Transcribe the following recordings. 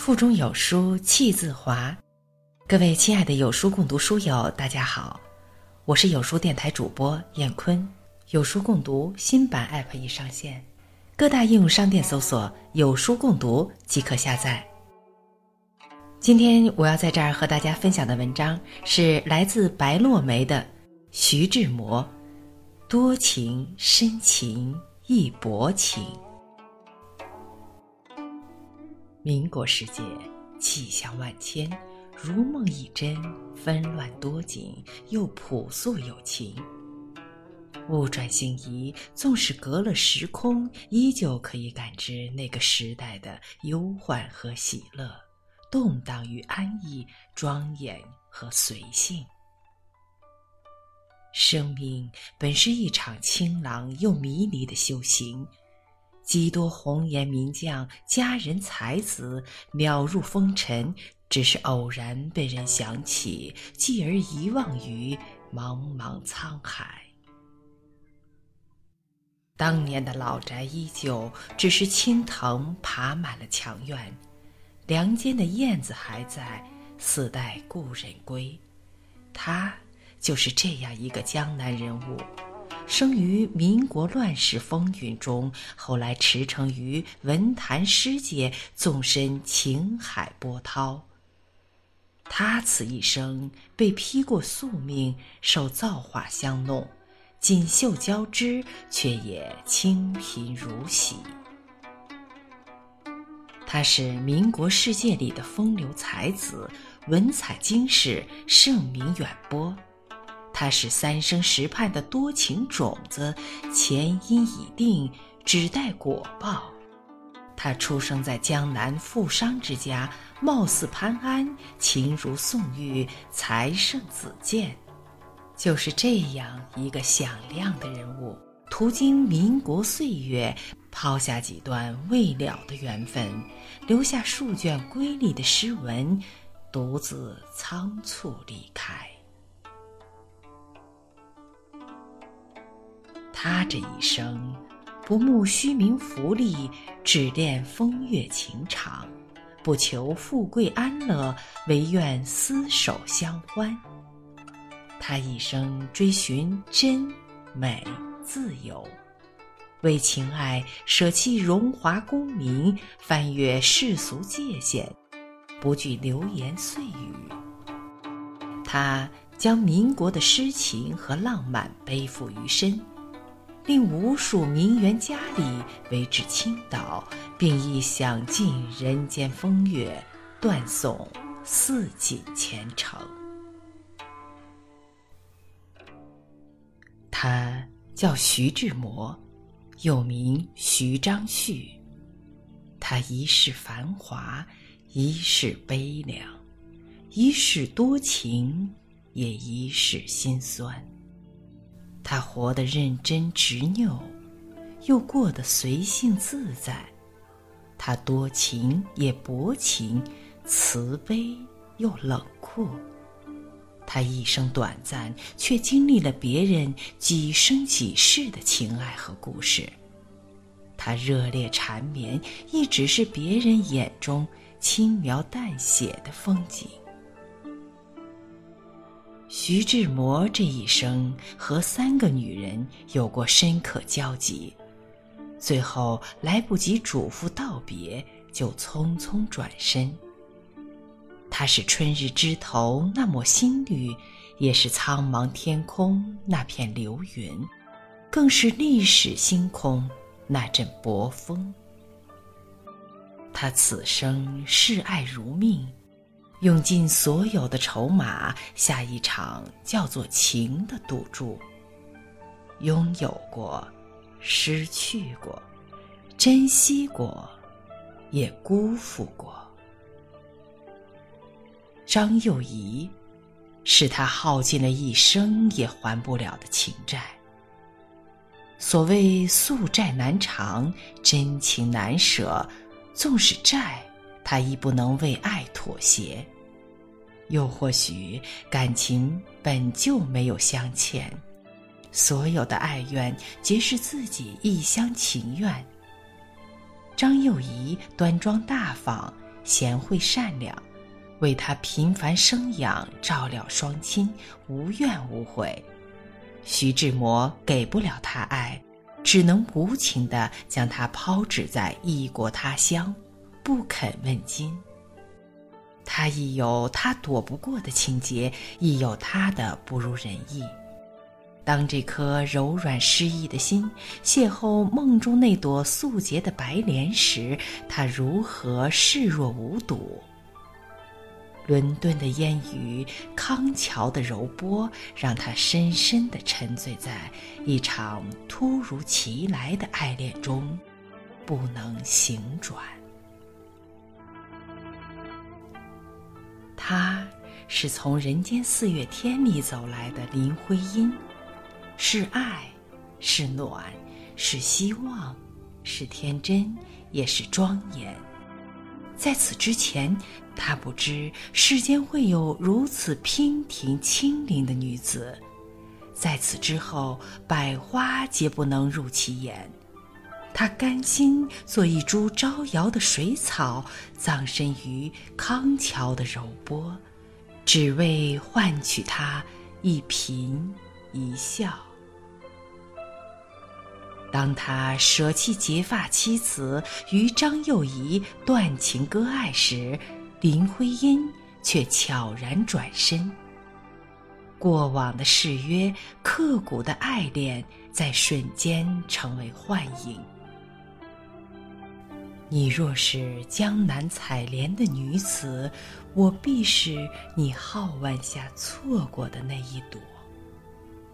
腹中有书气自华，各位亲爱的有书共读书友，大家好，我是有书电台主播燕坤。有书共读新版 App 已上线，各大应用商店搜索“有书共读”即可下载。今天我要在这儿和大家分享的文章是来自白落梅的《徐志摩》，多情深情亦薄情。民国世界，气象万千，如梦一真，纷乱多景，又朴素有情。物转星移，纵使隔了时空，依旧可以感知那个时代的忧患和喜乐，动荡与安逸，庄严和随性。生命本是一场清朗又迷离的修行。几多红颜名将、佳人才子渺入风尘，只是偶然被人想起，继而遗忘于茫茫沧海。当年的老宅依旧，只是青藤爬满了墙院，梁间的燕子还在，似待故人归。他就是这样一个江南人物。生于民国乱世风云中，后来驰骋于文坛诗界，纵身情海波涛。他此一生被披过宿命，受造化相弄，锦绣交织，却也清贫如洗。他是民国世界里的风流才子，文采经世，盛名远播。他是三生石畔的多情种子，前因已定，只待果报。他出生在江南富商之家，貌似潘安，情如宋玉，才胜子建。就是这样一个响亮的人物，途经民国岁月，抛下几段未了的缘分，留下数卷瑰丽的诗文，独自仓促离开。他这一生，不慕虚名浮利，只恋风月情长；不求富贵安乐，唯愿厮守相欢。他一生追寻真、美、自由，为情爱舍弃荣华功名，翻越世俗界限，不惧流言碎语。他将民国的诗情和浪漫背负于身。令无数名媛佳丽为之倾倒，并亦享尽人间风月，断送四锦前程。他叫徐志摩，又名徐章旭。他一世繁华，一世悲凉，一世多情，也一世心酸。他活得认真执拗，又过得随性自在。他多情也薄情，慈悲又冷酷。他一生短暂，却经历了别人几生几世的情爱和故事。他热烈缠绵，亦只是别人眼中轻描淡写的风景。徐志摩这一生和三个女人有过深刻交集，最后来不及嘱咐道别，就匆匆转身。他是春日枝头那抹新绿，也是苍茫天空那片流云，更是历史星空那阵薄风。他此生视爱如命。用尽所有的筹码，下一场叫做情的赌注。拥有过，失去过，珍惜过，也辜负过。张幼仪，是他耗尽了一生也还不了的情债。所谓宿债难偿，真情难舍，纵使债。他亦不能为爱妥协，又或许感情本就没有相欠，所有的爱怨皆是自己一厢情愿。张幼仪端庄大方，贤惠善良，为他频繁生养，照料双亲，无怨无悔。徐志摩给不了他爱，只能无情地将他抛掷在异国他乡，不肯问津。他亦有他躲不过的情节，亦有他的不如人意。当这颗柔软失意的心邂逅梦中那朵素洁的白莲时，他如何视若无睹？伦敦的烟雨，康桥的柔波，让他深深地沉醉在一场突如其来的爱恋中，不能醒转。他是从人间四月天里走来的林徽因，是爱，是暖，是希望，是天真，也是庄严。在此之前，他不知世间会有如此娉婷清灵的女子；在此之后，百花皆不能入其眼。他甘心做一株招摇的水草，葬身于康桥的柔波，只为换取他一颦一笑。当他舍弃结发妻子，与张幼仪断情割爱时，林徽因却悄然转身。过往的誓约、刻骨的爱恋，在瞬间成为幻影。你若是江南采莲的女子，我必是你皓腕下错过的那一朵。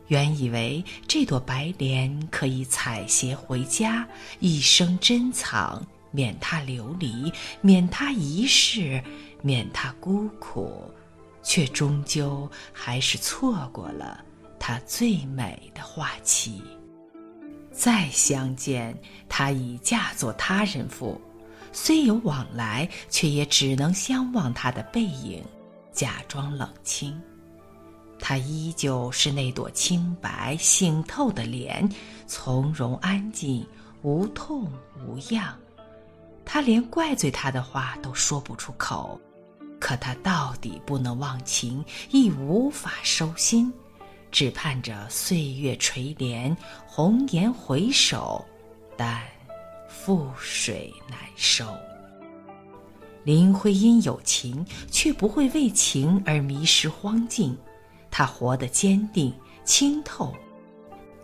原以为这朵白莲可以采撷回家，一生珍藏，免他流离，免他一世，免他孤苦，却终究还是错过了它最美的花期。再相见，她已嫁作他人妇，虽有往来，却也只能相望他的背影，假装冷清。他依旧是那朵清白醒透的莲，从容安静，无痛无恙。他连怪罪他的话都说不出口，可他到底不能忘情，亦无法收心，只盼着岁月垂怜，红颜回首，但覆水难收。林徽因有情，却不会为情而迷失荒径。他活得坚定清透，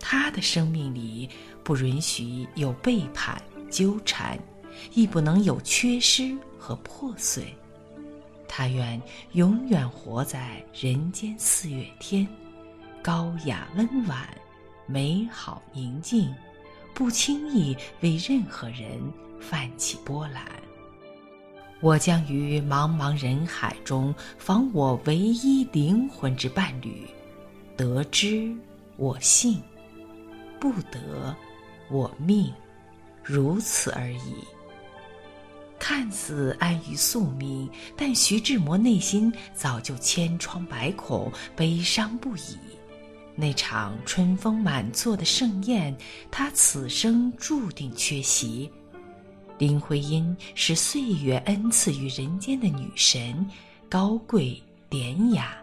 他的生命里不允许有背叛纠缠，亦不能有缺失和破碎。他愿永远活在人间四月天，高雅温婉，美好宁静，不轻易为任何人泛起波澜。我将于茫茫人海中访我唯一灵魂之伴侣，得之我幸，不得我命，如此而已。看似安于宿命，但徐志摩内心早就千疮百孔，悲伤不已。那场春风满座的盛宴，他此生注定缺席。林徽因是岁月恩赐于人间的女神，高贵典雅，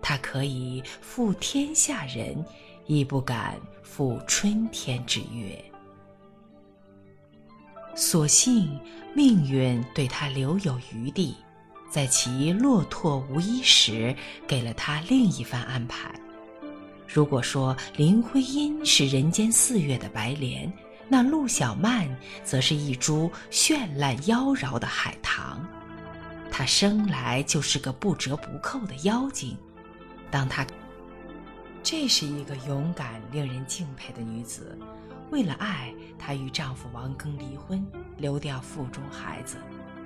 她可以负天下人，亦不敢负春天之约。所幸命运对她留有余地，在其落拓无依时，给了她另一番安排。如果说林徽因是人间四月的白莲，那陆小曼则是一株绚烂妖娆的海棠，她生来就是个不折不扣的妖精。当她，这是一个勇敢、令人敬佩的女子。为了爱，她与丈夫王庚离婚，流掉腹中孩子；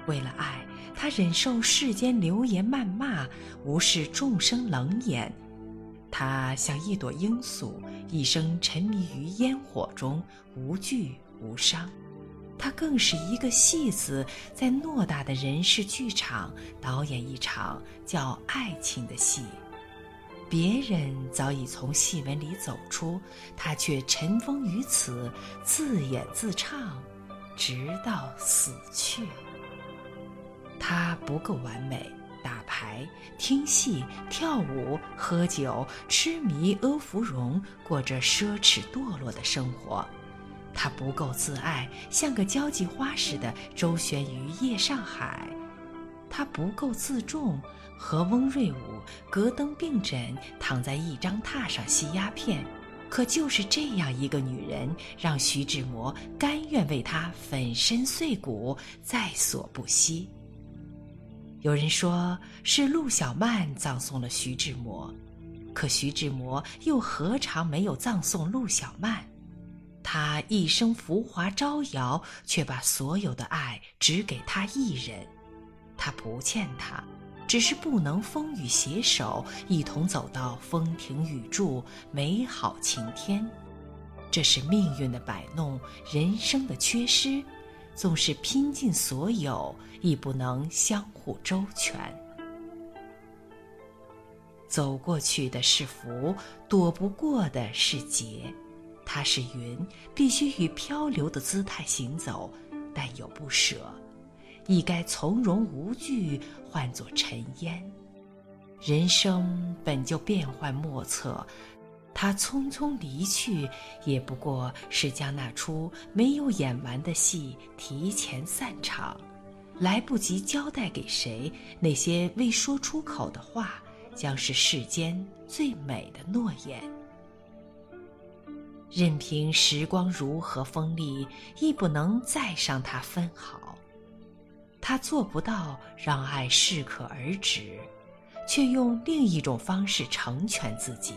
为了爱，她忍受世间流言谩骂，无视众生冷眼。她像一朵罂粟，一生沉迷于烟火中，无惧无伤。她更是一个戏子，在偌大的人世剧场导演一场叫爱情的戏。别人早已从戏文里走出，她却尘封于此，自演自唱，直到死去。他不够完美，打牌、听戏、跳舞、喝酒、痴迷阿芙蓉，过着奢侈堕落的生活。他不够自爱，像个交际花似的周旋于夜上海；他不够自重，和翁瑞武隔灯并枕，躺在一张榻上吸鸦片。可就是这样一个女人，让徐志摩甘愿为她粉身碎骨，在所不惜。有人说是陆小曼葬送了徐志摩，可徐志摩又何尝没有葬送陆小曼？他一生浮华招摇，却把所有的爱只给他一人。他不欠他，只是不能风雨携手，一同走到风停雨住、美好晴天。这是命运的摆弄，人生的缺失。纵是拼尽所有，亦不能相互周全。走过去的是福，躲不过的是劫。它是云，必须以漂流的姿态行走，但又不舍，亦该从容无惧，换作尘烟。人生本就变幻莫测，他匆匆离去，也不过是将那出没有演完的戏提前散场，来不及交代给谁，那些未说出口的话，将是世间最美的诺言。任凭时光如何锋利，亦不能再伤他分毫。他做不到让爱适可而止，却用另一种方式成全自己。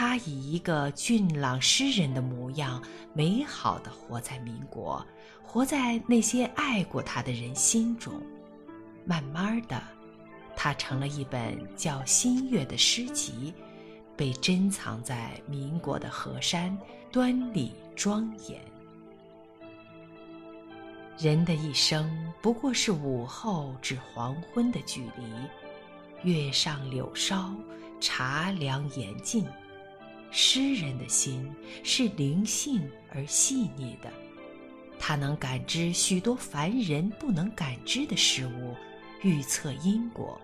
他以一个俊朗诗人的模样，美好的活在民国，活在那些爱过他的人心中。慢慢的，他成了一本叫《新月》的诗集。被珍藏在民国的河山，端礼庄严。人的一生不过是午后至黄昏的距离，月上柳梢，茶凉言尽。诗人的心是灵性而细腻的，他能感知许多凡人不能感知的事物，预测因果。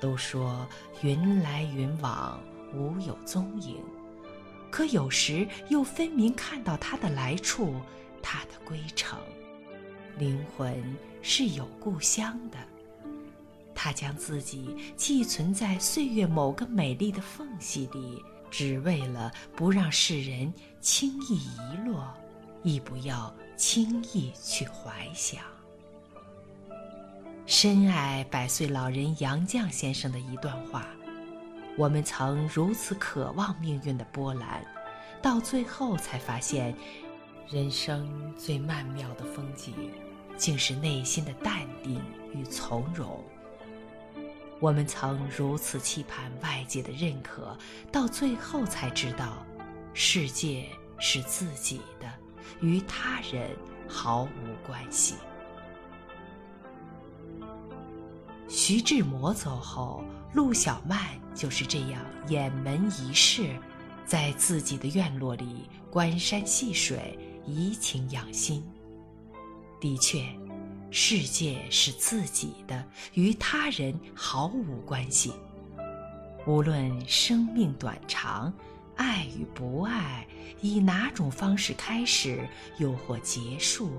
都说云来云往，无有踪影，可有时又分明看到他的来处，他的归程。灵魂是有故乡的，他将自己寄存在岁月某个美丽的缝隙里，只为了不让世人轻易遗落，亦不要轻易去怀想。深爱百岁老人杨绛先生的一段话：“我们曾如此渴望命运的波澜，到最后才发现，人生最曼妙的风景，竟是内心的淡定与从容。我们曾如此期盼外界的认可，到最后才知道，世界是自己的，与他人毫无关系。”徐志摩走后，陆小曼就是这样掩门一世，在自己的院落里观山戏水，怡情养心。的确，世界是自己的，与他人毫无关系。无论生命短长，爱与不爱，以哪种方式开始，又或结束，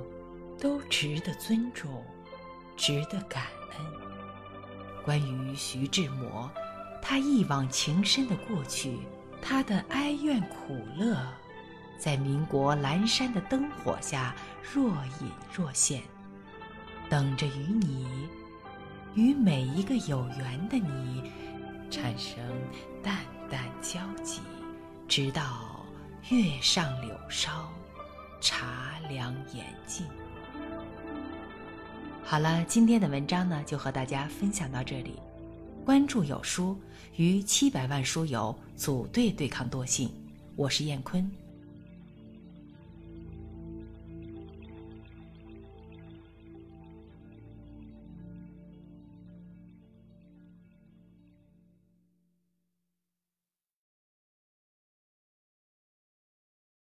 都值得尊重，值得感恩。关于徐志摩，他一往情深的过去，他的哀怨苦乐，在民国阑珊的灯火下若隐若现，等着与你，与每一个有缘的你，产生淡淡交集，直到月上柳梢，茶凉言静。好了，今天的文章呢，就和大家分享到这里。关注有书，与七百万书友组队对抗惰性。我是燕坤。